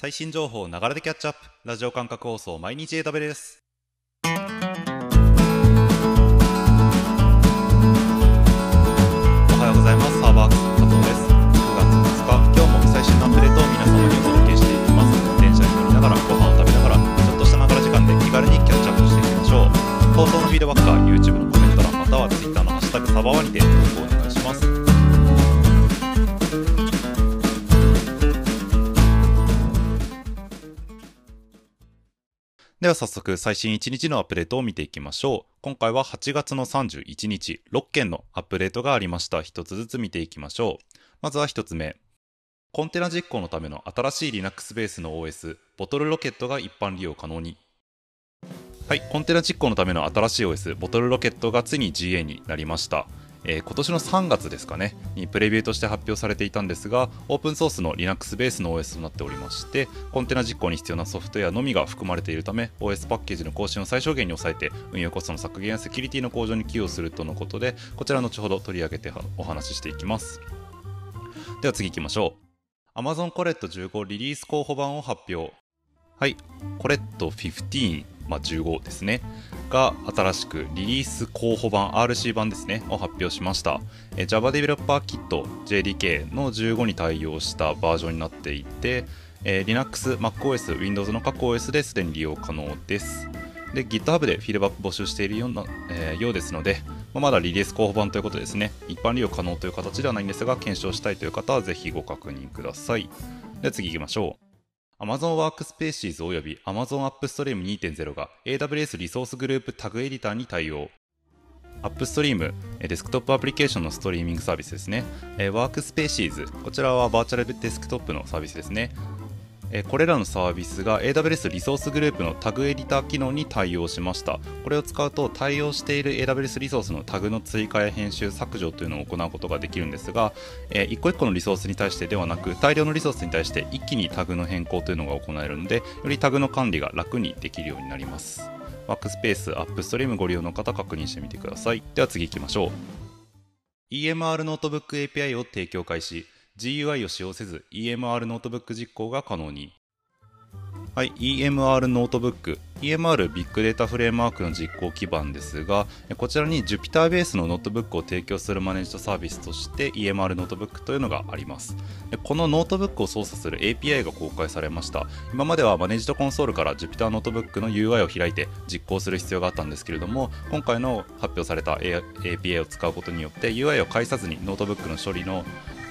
最新情報をながらでキャッチアップ。ラジオ感覚放送毎日 AW です。おはようございます。サーバー加藤です。9月2日今日も最新のアップデートを皆様にお届けしていきます。電車に乗りながらご飯を食べながらちょっとしたながら時間で気軽にキャッチアップしていきましょう。放送のフィードバックは YouTube のコメント欄または Twitter のハッシュタグサバワニで投稿お願いします。では早速最新1日のアップデートを見ていきましょう。今回は8月の31日、6件のアップデートがありました。一つずつ見ていきましょう。まずは1つ目。コンテナ実行のための新しい Linux ベースの OS、ボトルロケットが一般利用可能に。はい、コンテナ実行のための新しい OS、ボトルロケットがついに GA になりました。えー、今年の3月ですかねにプレビューとして発表されていたんですがオープンソースの Linux ベースの OS となっておりましてコンテナ実行に必要なソフトウェアのみが含まれているため OS パッケージの更新を最小限に抑えて運用コストの削減やセキュリティの向上に寄与するとのことでこちら後ほど取り上げてお話ししていきます。では次行きましょう。Amazon コレット15リリース候補版を発表。はい。コレット15まあ、15ですね。が新しくリリース候補版 RC 版ですねを発表しました。え Java Developer Kit JDK の15に対応したバージョンになっていてえ Linux、MacOS、Windows の各 OS ですでに利用可能です。で GitHub でフィードバック募集しているような、えー、ようですので、ま、まだリリース候補版ということですね。一般利用可能という形ではないんですが検証したいという方はぜひご確認ください。では次行きましょう。Amazon Workspaces および Amazon AppStream 2.0が AWS リソースグループタグエディターに対応。 AppStream、デスクトップアプリケーションのストリーミングサービスですね。 WorkSpaces、こちらはバーチャルデスクトップのサービスですね。えこれらのサービスが AWS リソースグループのタグエディター機能に対応しました。これを使うと対応している AWS リソースのタグの追加や編集削除というのを行うことができるんですが、えー、一個一個のリソースに対してではなく大量のリソースに対して一気にタグの変更というのが行えるのでよりタグの管理が楽にできるようになります。 WorkSpaces、AppStream ご利用の方確認してみてください。では次行きましょう。EMR ノートブック API を提供開始。GUI を使用せず EMR ノートブック実行が可能に。はい、EMR ノートブック EMR ビッグデータフレームワークの実行基盤ですがこちらに Jupyter ベースのノートブックを提供するマネージドサービスとして EMR ノートブックというのがあります。このノートブックを操作する API が公開されました。今まではマネージドコンソールから Jupyter ノートブックの UI を開いて実行する必要があったんですけれども今回の発表された API を使うことによって UI を介さずにノートブックの処理の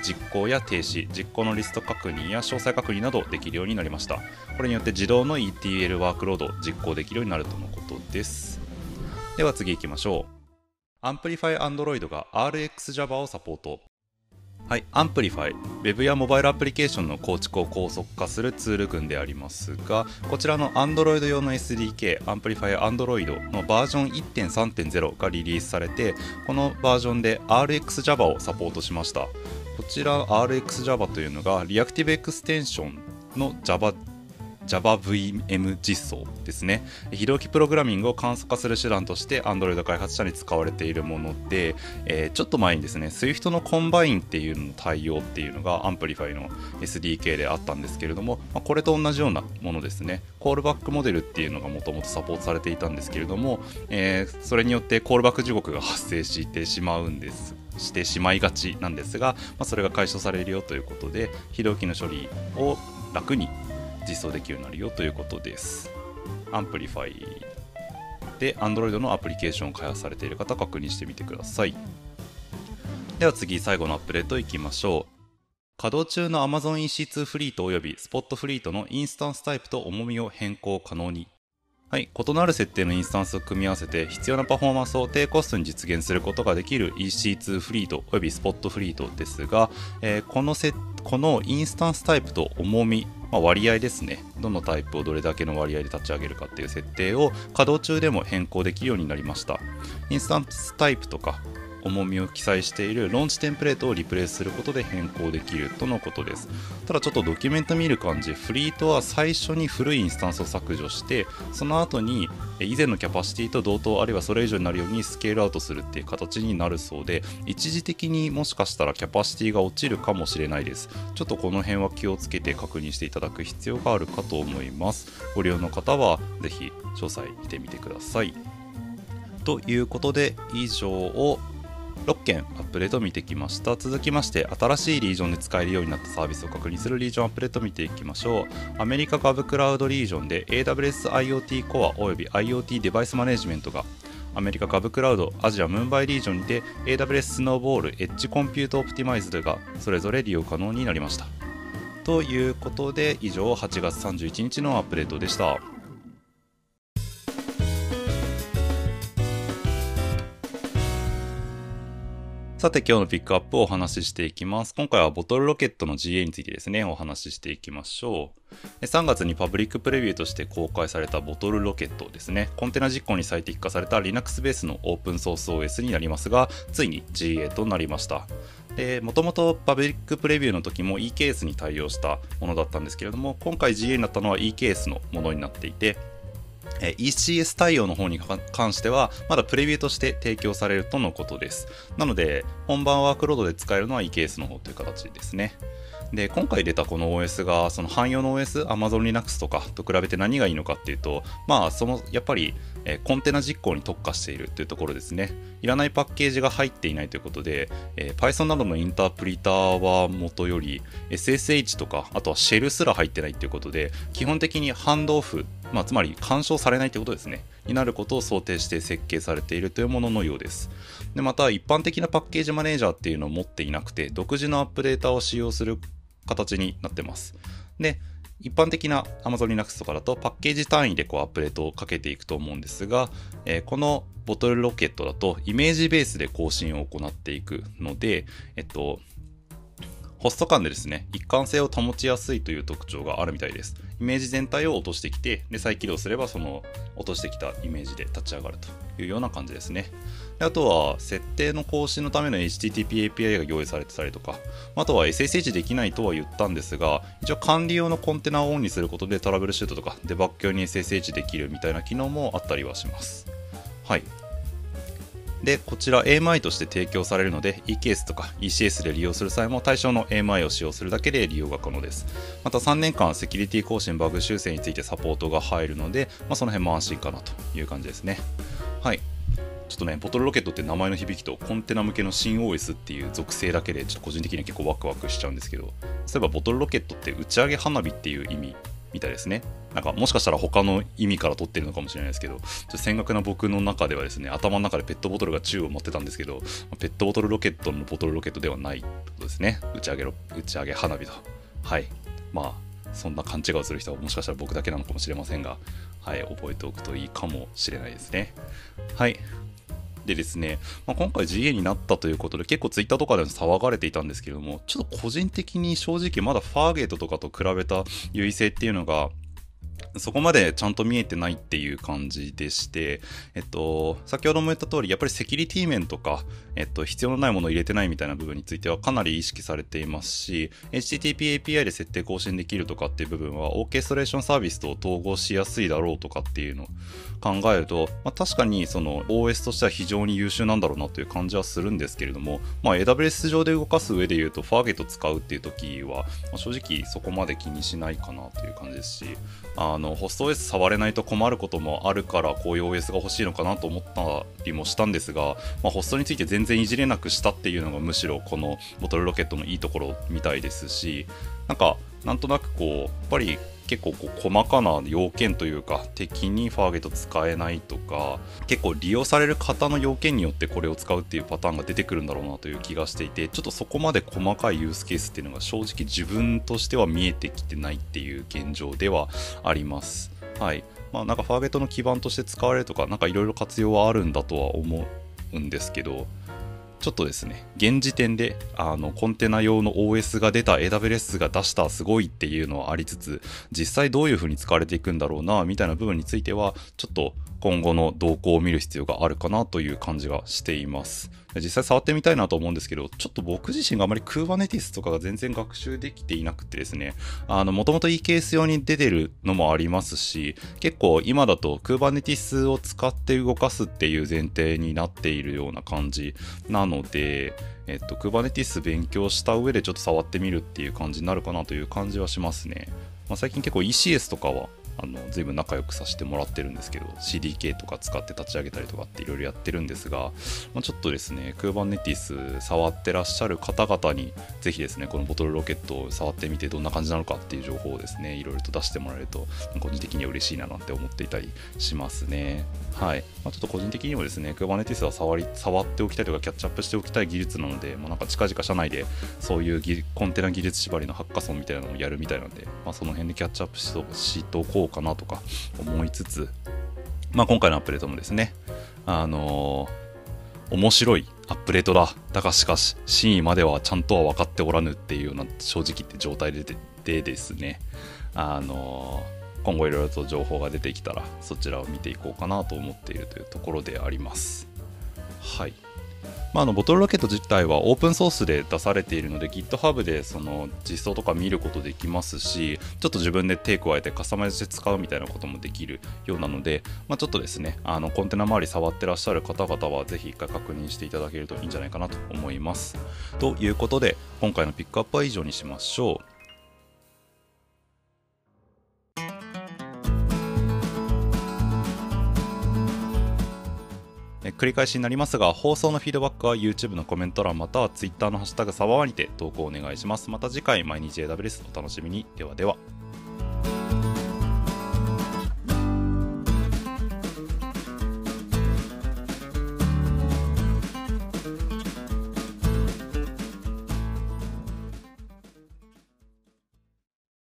実行や停止実行のリスト確認や詳細確認などできるようになりました。これによって自動の ETL ワークロードを実行できるようになるとのことです。では次行きましょう。Amplify Android が RxJava をサポート。はい、 Amplify、Web やモバイルアプリケーションの構築を高速化するツール群でありますが、こちらの Android 用の SDK、 Amplify Android のバージョン1.3.0がリリースされて、このバージョンで RxJava をサポートしました。こちら RxJava というのが Reactive Extensions の Java JavaVM 実装ですね。非同期プログラミングを簡素化する手段として Android 開発者に使われているもので、えー、ちょっと前にですね、Swift の Combine っていうのの対応っていうのが Amplify の SDK であったんですけれども、まあ、これと同じようなものですね。コールバックモデルっていうのがもともとサポートされていたんですけれども、えー、それによってコールバック地獄が発生してしまうんですしてしまいがちなんですが、まあ、それが解消されるよということで非同期の処理を楽に実装できるようになるよということです。 Amplify で Android のアプリケーションを開発されている方確認してみてください。では次最後のアップデートいきましょう。稼働中の Amazon EC2 フリート及び Spot フリートのインスタンスタイプと重みを変更可能に。はい、異なる設定のインスタンスを組み合わせて必要なパフォーマンスを低コストに実現することができる EC2 フリートおよびスポットフリートですが、えー、このせこのインスタンスタイプと重み、まあ、割合ですね。どのタイプをどれだけの割合で立ち上げるかっていう設定を稼働中でも変更できるようになりました。インスタンスタイプとか重みを記載しているローンチテンプレートをリプレイすることで変更できるとのことです。ただちょっとドキュメント見る感じフリートは最初に古いインスタンスを削除してその後に以前のキャパシティと同等あるいはそれ以上になるようにスケールアウトするっていう形になるそうで一時的にもしかしたらキャパシティが落ちるかもしれないです。ちょっとこの辺は気をつけて確認していただく必要があるかと思います。ご利用の方はぜひ詳細見てみてください。ということで以上を6件アップデート見てきました。続きまして新しいリージョンで使えるようになったサービスを確認するリージョンアップデート見ていきましょう。アメリカ GovCloud クラウドリージョンで AWS IoT コアおよび IoT デバイスマネジメントがアメリカ GovCloud クラウドアジアムンバイリージョンにて AWS スノーボールエッジコンピュートオプティマイズがそれぞれ利用可能になりました。ということで以上8月31日のアップデートでした。さて今日のピックアップをお話ししていきます。今回はボトルロケットの GA についてですね、お話ししていきましょう。3月にパブリックプレビューとして公開されたボトルロケットですね、コンテナ実行に最適化された Linux ベースのオープンソース OS になりますが、ついに GA となりました。もともとパブリックプレビューの時も e ケースに対応したものだったんですけれども、今回 GA になったのは e ケースのものになっていて、え ECS 対応の方に関しては、まだプレビューとして提供されるとのことです。なので、本番ワークロードで使えるのは EKS の方という形ですね。で、今回出たこの OS が、その汎用の OS、Amazon Linux とかと比べて何がいいのかっていうと、まあ、その、やっぱり、え、コンテナ実行に特化しているというところですね。いらないパッケージが入っていないということで、え、Python などのインタープリターは元より SSH とか、あとはシェルすら入ってないということで、基本的にハンドオフ、まあ、つまり干渉されないということですね。になることを想定して設計されているというもののようです。でまた、一般的なパッケージマネージャーっていうのを持っていなくて、独自のアップデータを使用する形になってます。で、一般的な Amazon Linux とかだとパッケージ単位でこうアップデートをかけていくと思うんですが、えー、このボトルロケットだとイメージベースで更新を行っていくので、えっと、ホスト間でですね、一貫性を保ちやすいという特徴があるみたいです。イメージ全体を落としてきて、で再起動すればその落としてきたイメージで立ち上がるというような感じですね。であとは、設定の更新のための HTTP API が用意されてたりとか、あとは SSH できないとは言ったんですが、一応管理用のコンテナをオンにすることでトラブルシュートとかデバッグ用に SSH できるみたいな機能もあったりはします。はい。で、こちら AMI として提供されるので、eCase とか ECS で利用する際も対象の AMI を使用するだけで利用が可能です。また3年間セキュリティ更新バグ修正についてサポートが入るので、まあ、その辺も安心かなという感じですね。はい。ちょっとね、ボトルロケットって名前の響きとコンテナ向けの新 OS っていう属性だけでちょっと個人的には結構ワクワクしちゃうんですけど、そういえばボトルロケットって打ち上げ花火っていう意味みたいですね。なんかもしかしたら他の意味から取ってるのかもしれないですけど、ちょっと尖額な僕の中ではですね、頭の中でペットボトルが宙を持ってたんですけど、ペットボトルロケットのボトルロケットではないってことですね。打ち上げ打ち上げ花火と。はい。まあ、そんな勘違いをする人はもしかしたら僕だけなのかもしれませんが、はい、覚えておくといいかもしれないですね。はい。でですね、まあ、今回 GA になったということで結構 Twitter とかでも騒がれていたんですけども、ちょっと個人的に正直まだファーゲートとかと比べた優位性っていうのがそこまでちゃんと見えてないっていう感じでして、えっと、先ほども言った通り、やっぱりセキュリティ面とか、えっと、必要のないものを入れてないみたいな部分についてはかなり意識されていますし、HTTP API で設定更新できるとかっていう部分は、オーケストレーションサービスと統合しやすいだろうとかっていうのを考えると、まあ、確かにその OS としては非常に優秀なんだろうなという感じはするんですけれども、まあ、AWS 上で動かす上で言うと、ファーゲット使うっていう時は、まあ、正直そこまで気にしないかなという感じですし、あのホスト OS 触れないと困ることもあるからこういう OS が欲しいのかなと思ったりもしたんですが、まあ、ホストについて全然いじれなくしたっていうのがむしろこのボトルロケットのいいところみたいですしなんかなんとなくこうやっぱり結構こう細かな要件というか敵にファーゲット使えないとか結構利用される方の要件によってこれを使うっていうパターンが出てくるんだろうなという気がしていてちょっとそこまで細かいユースケースっていうのが正直自分としては見えてきてないっていう現状ではあります。はいまあ、なんかファーゲットの基盤として使われるとか、なんかいろいろ活用はあるんだとは思うんですけど、ちょっとですね、現時点であのコンテナ用の OS が出た AWS が出したすごいっていうのはありつつ、実際どういう風に使われていくんだろうな、みたいな部分については、ちょっと今後の動向を見る必要があるかなという感じがしています。実際触ってみたいなと思うんですけど、ちょっと僕自身があまり Kubernetes とかが全然学習できていなくてですね、あの、もともと EKS 用に出てるのもありますし、結構今だと Kubernetes を使って動かすっていう前提になっているような感じなので、えっと、Kubernetes 勉強した上でちょっと触ってみるっていう感じになるかなという感じはしますね。まあ、最近結構 ECS とかはあの随分仲良くさせてもらってるんですけど CDK とか使って立ち上げたりとかっていろいろやってるんですが、まあ、ちょっとですね Kubernetes 触ってらっしゃる方々にぜひですねこのボトルロケットを触ってみてどんな感じなのかっていう情報をですねいろいろと出してもらえると個人的には嬉しいななんて思っていたりしますね。はい、まあ、ちょっと個人的にもですね Kubernetes は触り触っておきたいとかキャッチアップしておきたい技術なので、まあ、なんか近々社内でそういうコンテナ技術縛りのハッカソンみたいなのをやるみたいなので、まあ、その辺でキャッチアップしておこかなとか思いつつ、まあ、今回のアップデートもですね、あのー、面白いアップデートだ。だがしかし、真意まではちゃんとは分かっておらぬっていうような正直って状態ででですね、あのー、今後いろいろと情報が出てきたら、そちらを見ていこうかなと思っているというところであります。はい。まあ、あのボトルロケット自体はオープンソースで出されているので GitHub でその実装とか見ることできますしちょっと自分で手加えてカスタマイズして使うみたいなこともできるようなので、まあ、ちょっとですねあのコンテナ周り触ってらっしゃる方々はぜひ一回確認していただけるといいんじゃないかなと思います。ということで今回のピックアップは以上にしましょう。繰り返しになりますが、放送のフィードバックは YouTube のコメント欄または Twitter のハッシュタグサバワにて投稿お願いします。また次回、毎日 AWS お楽しみに。ではでは。